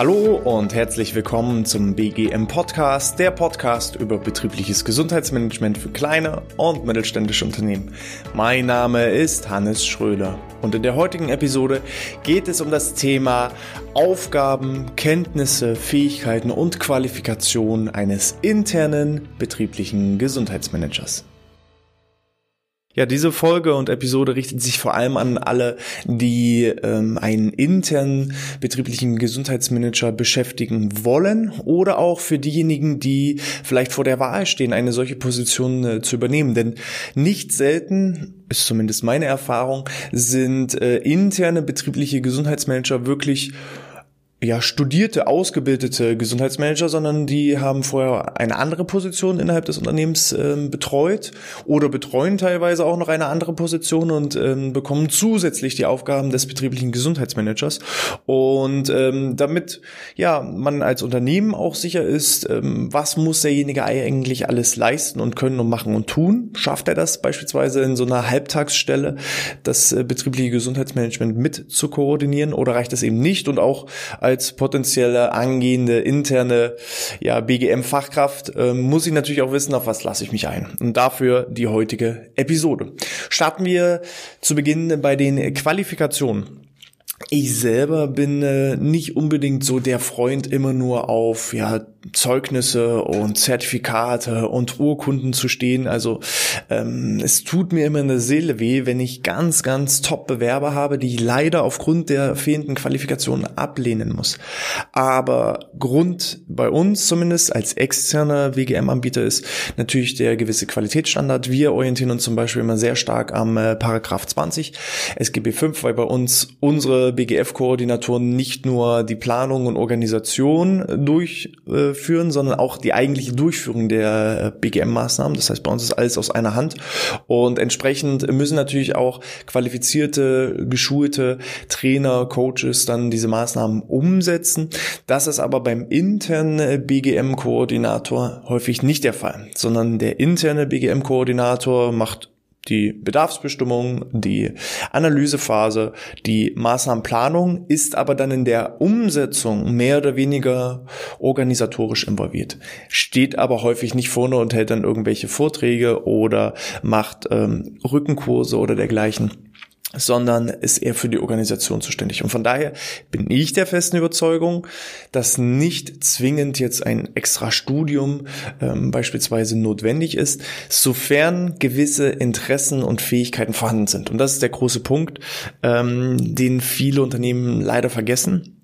Hallo und herzlich willkommen zum BGM Podcast, der Podcast über betriebliches Gesundheitsmanagement für kleine und mittelständische Unternehmen. Mein Name ist Hannes Schröder und in der heutigen Episode geht es um das Thema Aufgaben, Kenntnisse, Fähigkeiten und Qualifikationen eines internen betrieblichen Gesundheitsmanagers. Ja, diese Folge und Episode richtet sich vor allem an alle, die ähm, einen internen betrieblichen Gesundheitsmanager beschäftigen wollen oder auch für diejenigen, die vielleicht vor der Wahl stehen, eine solche Position äh, zu übernehmen. Denn nicht selten, ist zumindest meine Erfahrung, sind äh, interne betriebliche Gesundheitsmanager wirklich ja, studierte, ausgebildete Gesundheitsmanager, sondern die haben vorher eine andere Position innerhalb des Unternehmens ähm, betreut oder betreuen teilweise auch noch eine andere Position und ähm, bekommen zusätzlich die Aufgaben des betrieblichen Gesundheitsmanagers. Und ähm, damit ja man als Unternehmen auch sicher ist, ähm, was muss derjenige eigentlich alles leisten und können und machen und tun, schafft er das beispielsweise in so einer Halbtagsstelle, das äh, betriebliche Gesundheitsmanagement mit zu koordinieren oder reicht es eben nicht und auch als potenzielle angehende interne ja, BGM-Fachkraft äh, muss ich natürlich auch wissen, auf was lasse ich mich ein. Und dafür die heutige Episode. Starten wir zu Beginn bei den Qualifikationen. Ich selber bin äh, nicht unbedingt so der Freund, immer nur auf ja, Zeugnisse und Zertifikate und Urkunden zu stehen. Also ähm, es tut mir immer in der Seele weh, wenn ich ganz, ganz top Bewerber habe, die ich leider aufgrund der fehlenden Qualifikationen ablehnen muss. Aber Grund bei uns zumindest als externer WGM-Anbieter ist natürlich der gewisse Qualitätsstandard. Wir orientieren uns zum Beispiel immer sehr stark am äh, Paragraph 20 SGB 5, weil bei uns unsere BGF-Koordinatoren nicht nur die Planung und Organisation durchführen, sondern auch die eigentliche Durchführung der BGM-Maßnahmen. Das heißt, bei uns ist alles aus einer Hand. Und entsprechend müssen natürlich auch qualifizierte, geschulte Trainer, Coaches dann diese Maßnahmen umsetzen. Das ist aber beim internen BGM-Koordinator häufig nicht der Fall, sondern der interne BGM-Koordinator macht die Bedarfsbestimmung, die Analysephase, die Maßnahmenplanung ist aber dann in der Umsetzung mehr oder weniger organisatorisch involviert. Steht aber häufig nicht vorne und hält dann irgendwelche Vorträge oder macht ähm, Rückenkurse oder dergleichen sondern ist eher für die Organisation zuständig. Und von daher bin ich der festen Überzeugung, dass nicht zwingend jetzt ein extra Studium ähm, beispielsweise notwendig ist, sofern gewisse Interessen und Fähigkeiten vorhanden sind. Und das ist der große Punkt, ähm, den viele Unternehmen leider vergessen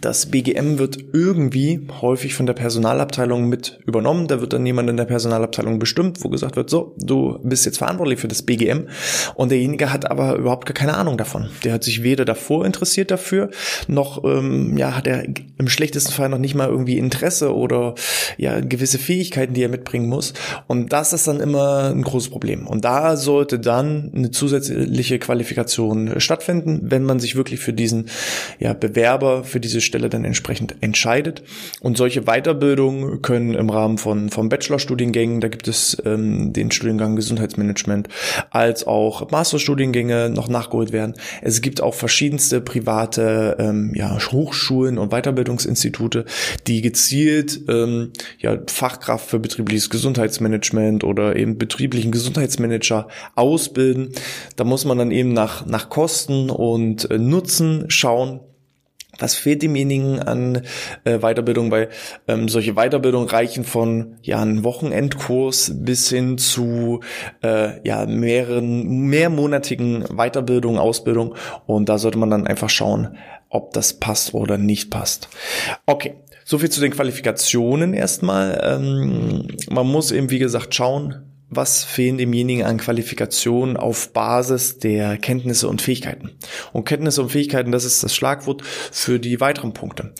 das BGM wird irgendwie häufig von der Personalabteilung mit übernommen. Da wird dann jemand in der Personalabteilung bestimmt, wo gesagt wird, so, du bist jetzt verantwortlich für das BGM. Und derjenige hat aber überhaupt gar keine Ahnung davon. Der hat sich weder davor interessiert dafür, noch ähm, ja, hat er im schlechtesten Fall noch nicht mal irgendwie Interesse oder ja, gewisse Fähigkeiten, die er mitbringen muss. Und das ist dann immer ein großes Problem. Und da sollte dann eine zusätzliche Qualifikation stattfinden, wenn man sich wirklich für diesen ja, Bewerber, für diese Stelle dann entsprechend entscheidet. Und solche Weiterbildungen können im Rahmen von, von Bachelorstudiengängen, da gibt es ähm, den Studiengang Gesundheitsmanagement, als auch Masterstudiengänge noch nachgeholt werden. Es gibt auch verschiedenste private ähm, ja, Hochschulen und Weiterbildungsinstitute, die gezielt ähm, ja, Fachkraft für betriebliches Gesundheitsmanagement oder eben betrieblichen Gesundheitsmanager ausbilden. Da muss man dann eben nach, nach Kosten und äh, Nutzen schauen was fehlt demjenigen an äh, Weiterbildung? Weil ähm, solche Weiterbildung reichen von ja einem Wochenendkurs bis hin zu äh, ja mehreren mehrmonatigen Weiterbildung, Ausbildung und da sollte man dann einfach schauen, ob das passt oder nicht passt. Okay, so viel zu den Qualifikationen erstmal. Ähm, man muss eben wie gesagt schauen, was fehlen demjenigen an Qualifikationen auf Basis der Kenntnisse und Fähigkeiten. Und Kenntnisse und Fähigkeiten, das ist das Schlagwort für die weiteren Punkte.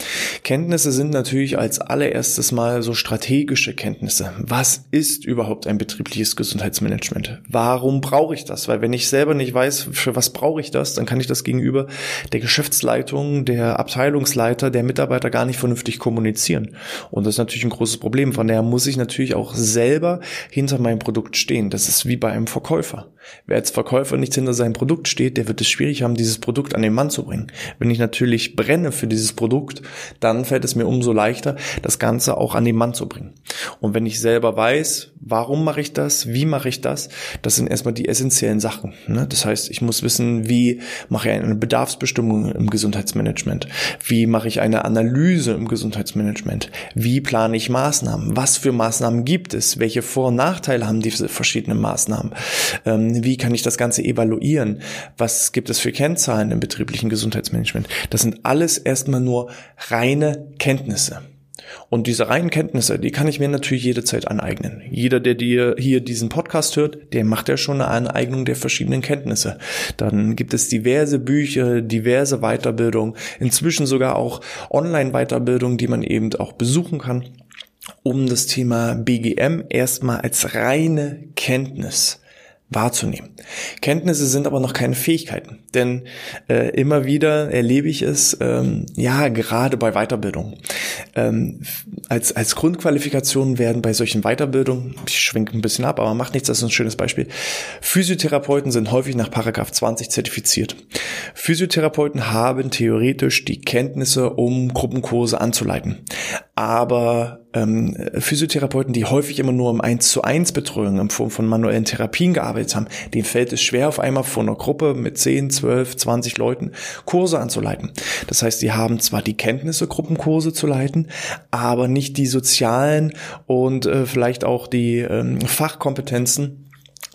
Kenntnisse sind natürlich als allererstes mal so strategische Kenntnisse. Was ist überhaupt ein betriebliches Gesundheitsmanagement? Warum brauche ich das? Weil wenn ich selber nicht weiß, für was brauche ich das, dann kann ich das gegenüber der Geschäftsleitung, der Abteilungsleiter, der Mitarbeiter gar nicht vernünftig kommunizieren. Und das ist natürlich ein großes Problem. Von daher muss ich natürlich auch selber hinter meinem Produkt stehen. Das ist wie bei einem Verkäufer. Wer als Verkäufer nicht hinter seinem Produkt steht, der wird es schwierig haben, dieses Produkt an den Mann zu bringen. Wenn ich natürlich brenne für dieses Produkt, dann fällt es mir umso leichter, das Ganze auch an den Mann zu bringen. Und wenn ich selber weiß, warum mache ich das, wie mache ich das, das sind erstmal die essentiellen Sachen. Ne? Das heißt, ich muss wissen, wie mache ich eine Bedarfsbestimmung im Gesundheitsmanagement, wie mache ich eine Analyse im Gesundheitsmanagement, wie plane ich Maßnahmen, was für Maßnahmen gibt es, welche Vor- und Nachteile haben diese verschiedenen Maßnahmen, ähm, wie kann ich das Ganze evaluieren, was gibt es für Kennzahlen im betrieblichen Gesundheitsmanagement. Das sind alles erstmal nur reine Kenntnisse. Und diese reinen Kenntnisse, die kann ich mir natürlich jederzeit aneignen. Jeder, der dir hier diesen Podcast hört, der macht ja schon eine Aneignung der verschiedenen Kenntnisse. Dann gibt es diverse Bücher, diverse Weiterbildungen, inzwischen sogar auch Online-Weiterbildungen, die man eben auch besuchen kann, um das Thema BGM erstmal als reine Kenntnis wahrzunehmen. Kenntnisse sind aber noch keine Fähigkeiten, denn äh, immer wieder erlebe ich es, ähm, ja, gerade bei Weiterbildung. Ähm, als, als Grundqualifikation werden bei solchen Weiterbildungen, ich schwenke ein bisschen ab, aber macht nichts, das ist ein schönes Beispiel, Physiotherapeuten sind häufig nach Paragraph 20 zertifiziert. Physiotherapeuten haben theoretisch die Kenntnisse, um Gruppenkurse anzuleiten. Aber ähm, Physiotherapeuten, die häufig immer nur im 1 zu 1 Betreuung in Form von manuellen Therapien gearbeitet haben, denen fällt es schwer, auf einmal vor einer Gruppe mit 10, 12, 20 Leuten Kurse anzuleiten. Das heißt, sie haben zwar die Kenntnisse, Gruppenkurse zu leiten, aber nicht die sozialen und äh, vielleicht auch die ähm, Fachkompetenzen,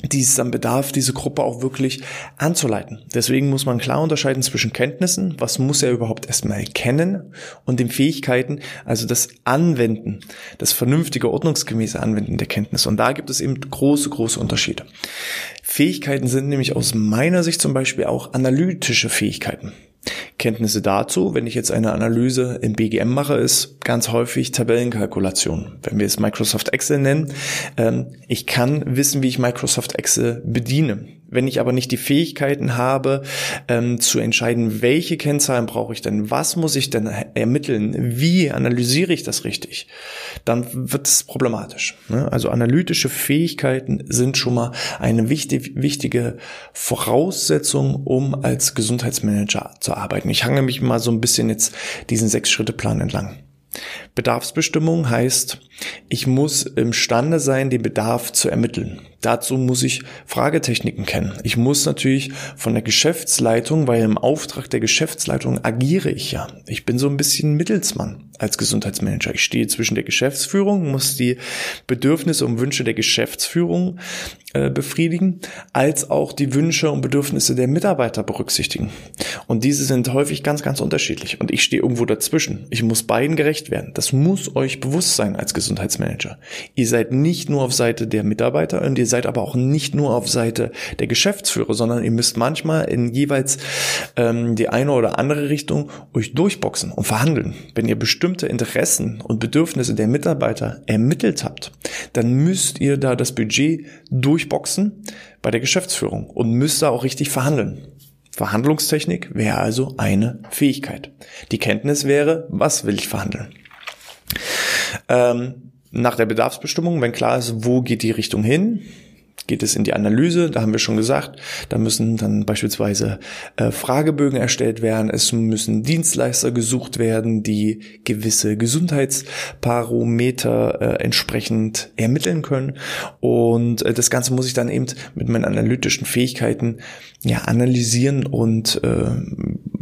die es dann bedarf, diese Gruppe auch wirklich anzuleiten. Deswegen muss man klar unterscheiden zwischen Kenntnissen, was muss er überhaupt erstmal kennen, und den Fähigkeiten, also das Anwenden, das vernünftige, ordnungsgemäße Anwenden der Kenntnisse. Und da gibt es eben große, große Unterschiede. Fähigkeiten sind nämlich aus meiner Sicht zum Beispiel auch analytische Fähigkeiten. Kenntnisse dazu, wenn ich jetzt eine Analyse im BGM mache, ist ganz häufig Tabellenkalkulation. Wenn wir es Microsoft Excel nennen, ähm, ich kann wissen, wie ich Microsoft Excel bediene. Wenn ich aber nicht die Fähigkeiten habe, ähm, zu entscheiden, welche Kennzahlen brauche ich denn, was muss ich denn ermitteln, wie analysiere ich das richtig, dann wird es problematisch. Ne? Also analytische Fähigkeiten sind schon mal eine wichtig, wichtige Voraussetzung, um als Gesundheitsmanager zu arbeiten. Ich hange mich mal so ein bisschen jetzt diesen Sechs-Schritte-Plan entlang. Bedarfsbestimmung heißt, ich muss imstande sein, den Bedarf zu ermitteln. Dazu muss ich Fragetechniken kennen. Ich muss natürlich von der Geschäftsleitung, weil im Auftrag der Geschäftsleitung agiere ich ja. Ich bin so ein bisschen Mittelsmann als Gesundheitsmanager. Ich stehe zwischen der Geschäftsführung, muss die Bedürfnisse und Wünsche der Geschäftsführung äh, befriedigen, als auch die Wünsche und Bedürfnisse der Mitarbeiter berücksichtigen. Und diese sind häufig ganz, ganz unterschiedlich. Und ich stehe irgendwo dazwischen. Ich muss beiden gerecht werden. Das muss euch bewusst sein als Gesundheitsmanager. Ihr seid nicht nur auf Seite der Mitarbeiter und ihr seid aber auch nicht nur auf Seite der Geschäftsführer, sondern ihr müsst manchmal in jeweils ähm, die eine oder andere Richtung euch durchboxen und verhandeln. Wenn ihr bestimmte Interessen und Bedürfnisse der Mitarbeiter ermittelt habt, dann müsst ihr da das Budget durchboxen bei der Geschäftsführung und müsst da auch richtig verhandeln. Verhandlungstechnik wäre also eine Fähigkeit. Die Kenntnis wäre, was will ich verhandeln? Ähm, nach der Bedarfsbestimmung, wenn klar ist, wo geht die Richtung hin, geht es in die Analyse, da haben wir schon gesagt, da müssen dann beispielsweise äh, Fragebögen erstellt werden, es müssen Dienstleister gesucht werden, die gewisse Gesundheitsparameter äh, entsprechend ermitteln können und äh, das Ganze muss ich dann eben mit meinen analytischen Fähigkeiten ja analysieren und äh,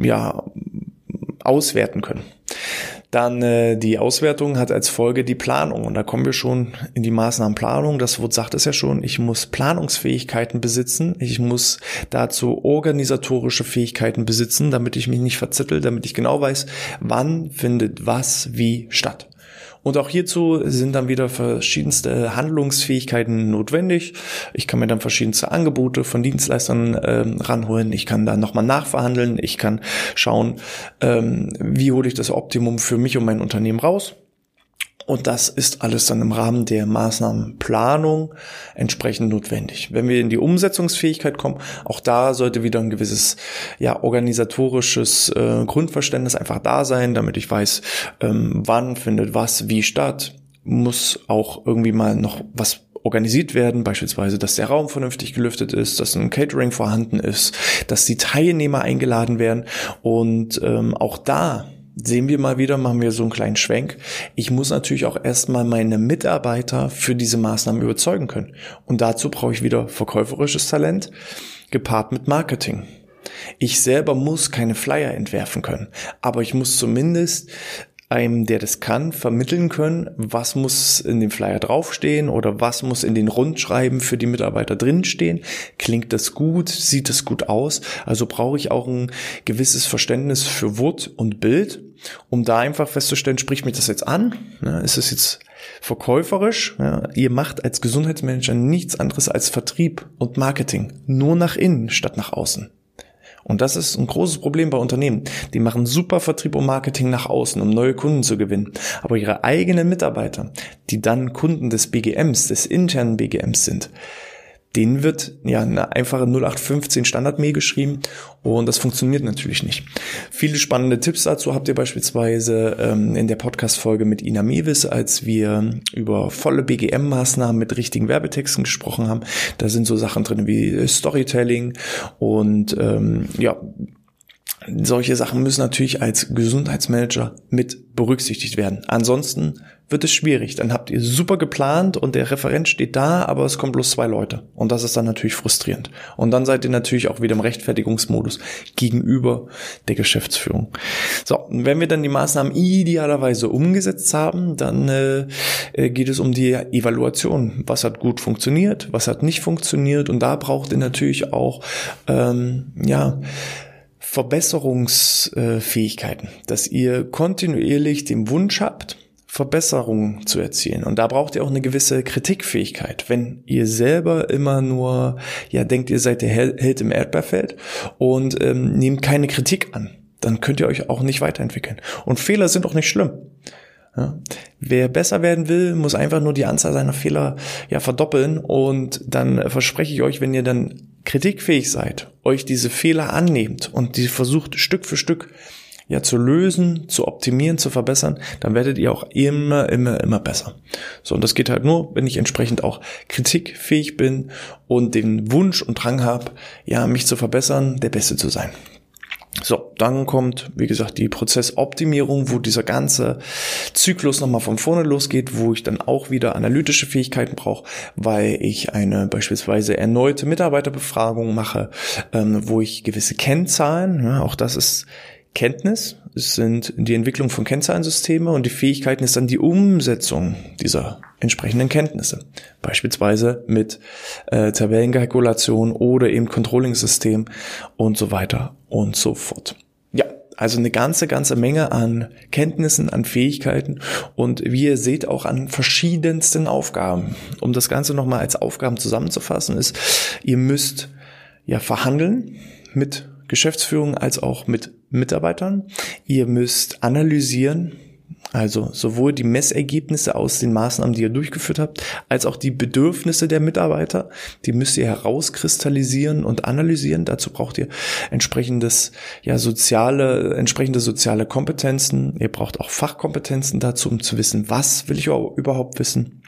ja auswerten können. Dann äh, die Auswertung hat als Folge die Planung. Und da kommen wir schon in die Maßnahmenplanung. Das Wort sagt es ja schon. Ich muss Planungsfähigkeiten besitzen. Ich muss dazu organisatorische Fähigkeiten besitzen, damit ich mich nicht verzettel, damit ich genau weiß, wann findet was wie statt. Und auch hierzu sind dann wieder verschiedenste Handlungsfähigkeiten notwendig. Ich kann mir dann verschiedenste Angebote von Dienstleistern ähm, ranholen. Ich kann da nochmal nachverhandeln. Ich kann schauen, ähm, wie hole ich das Optimum für mich und mein Unternehmen raus. Und das ist alles dann im Rahmen der Maßnahmenplanung entsprechend notwendig. Wenn wir in die Umsetzungsfähigkeit kommen, auch da sollte wieder ein gewisses ja, organisatorisches äh, Grundverständnis einfach da sein, damit ich weiß, ähm, wann findet was wie statt muss auch irgendwie mal noch was organisiert werden, beispielsweise, dass der Raum vernünftig gelüftet ist, dass ein Catering vorhanden ist, dass die Teilnehmer eingeladen werden und ähm, auch da sehen wir mal wieder, machen wir so einen kleinen Schwenk. Ich muss natürlich auch erstmal meine Mitarbeiter für diese Maßnahmen überzeugen können. Und dazu brauche ich wieder verkäuferisches Talent, gepaart mit Marketing. Ich selber muss keine Flyer entwerfen können, aber ich muss zumindest einem, der das kann, vermitteln können, was muss in dem Flyer draufstehen oder was muss in den Rundschreiben für die Mitarbeiter drinstehen. Klingt das gut? Sieht das gut aus? Also brauche ich auch ein gewisses Verständnis für Wort und Bild, um da einfach festzustellen, spricht mich das jetzt an? Ist es jetzt verkäuferisch? Ihr macht als Gesundheitsmanager nichts anderes als Vertrieb und Marketing. Nur nach innen statt nach außen. Und das ist ein großes Problem bei Unternehmen. Die machen super Vertrieb und Marketing nach außen, um neue Kunden zu gewinnen. Aber ihre eigenen Mitarbeiter, die dann Kunden des BGMs, des internen BGMs sind, denen wird ja eine einfache 0815 Standard-Mail geschrieben und das funktioniert natürlich nicht. Viele spannende Tipps dazu habt ihr beispielsweise ähm, in der Podcast-Folge mit Ina Mewis, als wir über volle BGM-Maßnahmen mit richtigen Werbetexten gesprochen haben. Da sind so Sachen drin wie Storytelling und ähm, ja, solche Sachen müssen natürlich als Gesundheitsmanager mit berücksichtigt werden. Ansonsten wird es schwierig. Dann habt ihr super geplant und der Referent steht da, aber es kommen bloß zwei Leute. Und das ist dann natürlich frustrierend. Und dann seid ihr natürlich auch wieder im Rechtfertigungsmodus gegenüber der Geschäftsführung. So, wenn wir dann die Maßnahmen idealerweise umgesetzt haben, dann äh, äh, geht es um die Evaluation. Was hat gut funktioniert, was hat nicht funktioniert. Und da braucht ihr natürlich auch, ähm, ja, Verbesserungsfähigkeiten, dass ihr kontinuierlich den Wunsch habt, Verbesserungen zu erzielen. Und da braucht ihr auch eine gewisse Kritikfähigkeit. Wenn ihr selber immer nur, ja, denkt, ihr seid der Held im Erdbeerfeld und ähm, nehmt keine Kritik an, dann könnt ihr euch auch nicht weiterentwickeln. Und Fehler sind auch nicht schlimm. Ja. Wer besser werden will, muss einfach nur die Anzahl seiner Fehler ja verdoppeln und dann verspreche ich euch, wenn ihr dann kritikfähig seid, euch diese Fehler annehmt und die versucht Stück für Stück ja zu lösen, zu optimieren, zu verbessern, dann werdet ihr auch immer, immer, immer besser. So, und das geht halt nur, wenn ich entsprechend auch kritikfähig bin und den Wunsch und Drang habe, ja, mich zu verbessern, der Beste zu sein. So, dann kommt, wie gesagt, die Prozessoptimierung, wo dieser ganze Zyklus nochmal von vorne losgeht, wo ich dann auch wieder analytische Fähigkeiten brauche, weil ich eine beispielsweise erneute Mitarbeiterbefragung mache, ähm, wo ich gewisse Kennzahlen, ja, auch das ist Kenntnis, es sind die Entwicklung von Kennzahlensystemen und die Fähigkeiten ist dann die Umsetzung dieser entsprechenden Kenntnisse. Beispielsweise mit äh, Tabellenkalkulation oder eben Controlling-System und so weiter und so fort. Ja, also eine ganze, ganze Menge an Kenntnissen, an Fähigkeiten und wie ihr seht auch an verschiedensten Aufgaben. Um das Ganze nochmal als Aufgaben zusammenzufassen ist, ihr müsst ja verhandeln mit Geschäftsführung als auch mit Mitarbeitern. Ihr müsst analysieren, also sowohl die Messergebnisse aus den Maßnahmen, die ihr durchgeführt habt, als auch die Bedürfnisse der Mitarbeiter. Die müsst ihr herauskristallisieren und analysieren. Dazu braucht ihr entsprechendes, ja, soziale, entsprechende soziale Kompetenzen. Ihr braucht auch Fachkompetenzen dazu, um zu wissen, was will ich überhaupt wissen.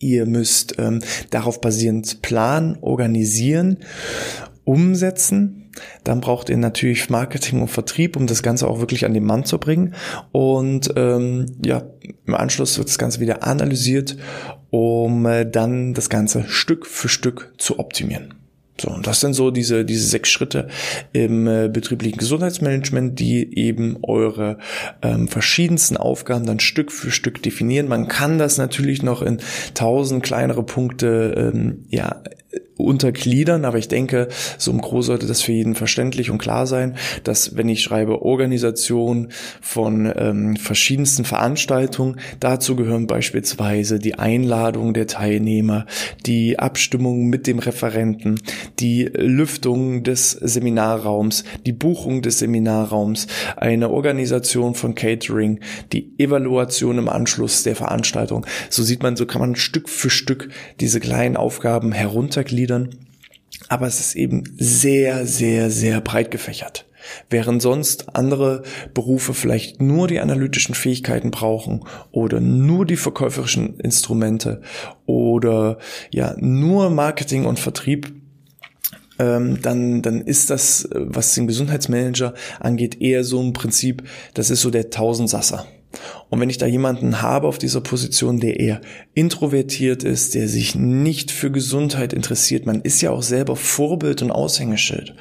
Ihr müsst ähm, darauf basierend planen, organisieren, umsetzen dann braucht ihr natürlich Marketing und Vertrieb, um das Ganze auch wirklich an den Mann zu bringen. Und ähm, ja, im Anschluss wird das Ganze wieder analysiert, um äh, dann das Ganze Stück für Stück zu optimieren. So, und das sind so diese, diese sechs Schritte im äh, betrieblichen Gesundheitsmanagement, die eben eure ähm, verschiedensten Aufgaben dann Stück für Stück definieren. Man kann das natürlich noch in tausend kleinere Punkte ähm, ja, untergliedern, aber ich denke, so im Großen sollte das für jeden verständlich und klar sein, dass wenn ich schreibe Organisation von ähm, verschiedensten Veranstaltungen, dazu gehören beispielsweise die Einladung der Teilnehmer, die Abstimmung mit dem Referenten, die Lüftung des Seminarraums, die Buchung des Seminarraums, eine Organisation von Catering, die Evaluation im Anschluss der Veranstaltung. So sieht man, so kann man Stück für Stück diese kleinen Aufgaben heruntergliedern aber es ist eben sehr, sehr, sehr breit gefächert. Während sonst andere Berufe vielleicht nur die analytischen Fähigkeiten brauchen oder nur die verkäuferischen Instrumente oder ja nur Marketing und Vertrieb, ähm, dann, dann ist das, was den Gesundheitsmanager angeht, eher so ein Prinzip, das ist so der Tausendsasser. Und wenn ich da jemanden habe auf dieser Position, der eher introvertiert ist, der sich nicht für Gesundheit interessiert, man ist ja auch selber Vorbild und Aushängeschild.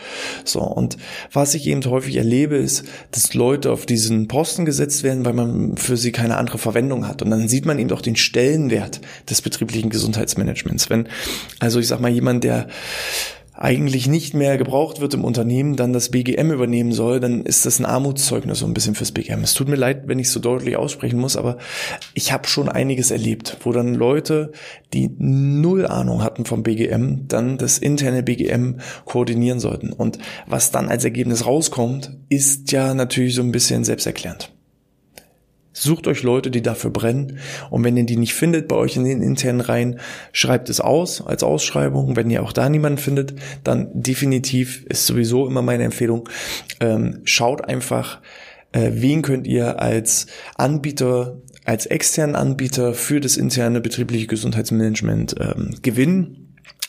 So, und was ich eben häufig erlebe, ist, dass Leute auf diesen Posten gesetzt werden, weil man für sie keine andere Verwendung hat. Und dann sieht man eben auch den Stellenwert des betrieblichen Gesundheitsmanagements. Wenn, also ich sag mal, jemand, der eigentlich nicht mehr gebraucht wird im Unternehmen, dann das BGM übernehmen soll, dann ist das ein Armutszeugnis so ein bisschen fürs BGM. Es tut mir leid, wenn ich so deutlich aussprechen muss, aber ich habe schon einiges erlebt, wo dann Leute, die null Ahnung hatten vom BGM, dann das interne BGM koordinieren sollten. Und was dann als Ergebnis rauskommt, ist ja natürlich so ein bisschen selbsterklärend. Sucht euch Leute, die dafür brennen. Und wenn ihr die nicht findet bei euch in den internen Reihen, schreibt es aus als Ausschreibung. Wenn ihr auch da niemanden findet, dann definitiv ist sowieso immer meine Empfehlung. Ähm, schaut einfach, äh, wen könnt ihr als Anbieter, als externen Anbieter für das interne betriebliche Gesundheitsmanagement ähm, gewinnen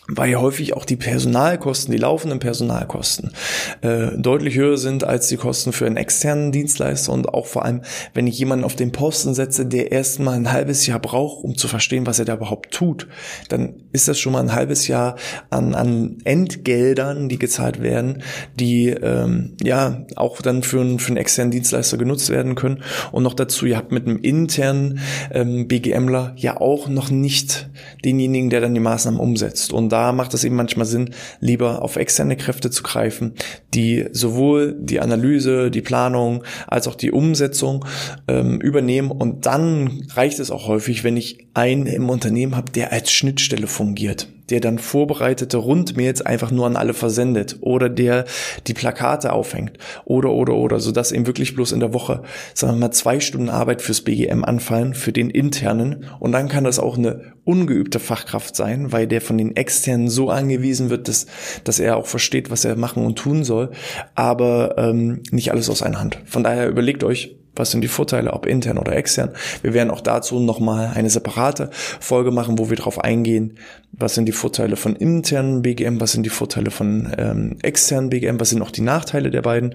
weil häufig auch die Personalkosten, die laufenden Personalkosten äh, deutlich höher sind als die Kosten für einen externen Dienstleister. Und auch vor allem, wenn ich jemanden auf den Posten setze, der erst mal ein halbes Jahr braucht, um zu verstehen, was er da überhaupt tut, dann ist das schon mal ein halbes Jahr an, an Entgeldern, die gezahlt werden, die ähm, ja auch dann für, einen, für einen externen Dienstleister genutzt werden können. Und noch dazu, ihr habt mit einem internen ähm, BGMler ja auch noch nicht denjenigen, der dann die Maßnahmen umsetzt. Und da macht es eben manchmal Sinn, lieber auf externe Kräfte zu greifen, die sowohl die Analyse, die Planung als auch die Umsetzung ähm, übernehmen. Und dann reicht es auch häufig, wenn ich einen im Unternehmen habe, der als Schnittstelle fungiert der dann vorbereitete Rundmails einfach nur an alle versendet oder der die Plakate aufhängt oder oder oder, so dass eben wirklich bloß in der Woche, sagen wir mal, zwei Stunden Arbeit fürs BGM anfallen, für den internen und dann kann das auch eine ungeübte Fachkraft sein, weil der von den externen so angewiesen wird, dass, dass er auch versteht, was er machen und tun soll, aber ähm, nicht alles aus einer Hand. Von daher überlegt euch, was sind die Vorteile, ob intern oder extern? Wir werden auch dazu nochmal eine separate Folge machen, wo wir darauf eingehen, was sind die Vorteile von internen BGM, was sind die Vorteile von ähm, externen BGM, was sind auch die Nachteile der beiden.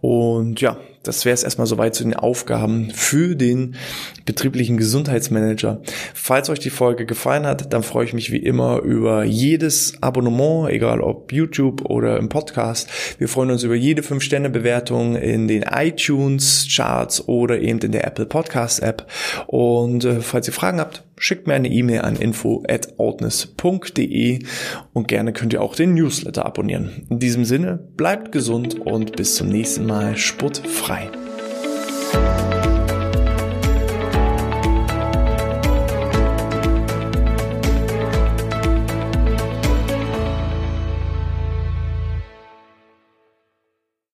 Und ja, das wäre es erstmal soweit zu den Aufgaben für den betrieblichen Gesundheitsmanager. Falls euch die Folge gefallen hat, dann freue ich mich wie immer über jedes Abonnement, egal ob YouTube oder im Podcast. Wir freuen uns über jede 5-Sterne-Bewertung in den iTunes-Charts oder eben in der Apple Podcast-App. Und äh, falls ihr Fragen habt, schickt mir eine E-Mail an info@outness.de und gerne könnt ihr auch den Newsletter abonnieren. In diesem Sinne, bleibt gesund und bis zum nächsten Mal sportfrei.